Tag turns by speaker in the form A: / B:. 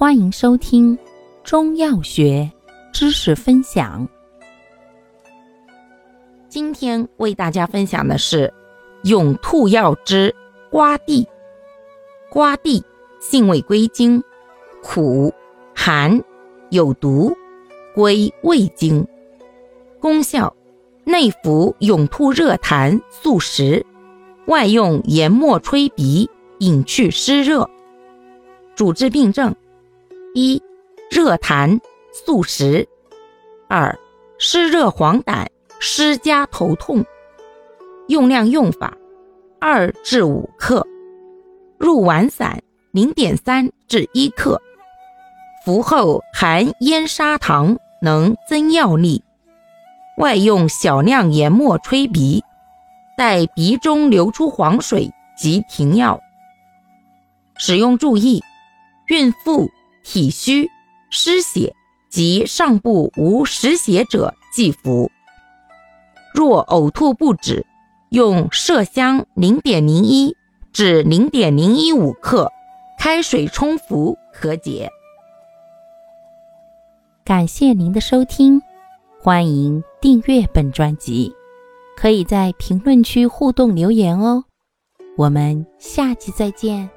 A: 欢迎收听中药学知识分享。今天为大家分享的是永兔药之瓜地。瓜地性味归经：苦、寒、有毒，归胃经。功效：内服永兔热痰速食，外用研末吹鼻，引去湿热。主治病症。一、热痰宿食；二、湿热黄疸、湿加头痛。用量用法：二至五克，入丸散零点三至一克。服后含烟砂糖，能增药力。外用小量研末吹鼻，待鼻中流出黄水即停药。使用注意：孕妇。体虚、失血及上部无实血者忌服。若呕吐不止，用麝香零点零一至零点零一五克，开水冲服可解。感谢您的收听，欢迎订阅本专辑，可以在评论区互动留言哦。我们下期再见。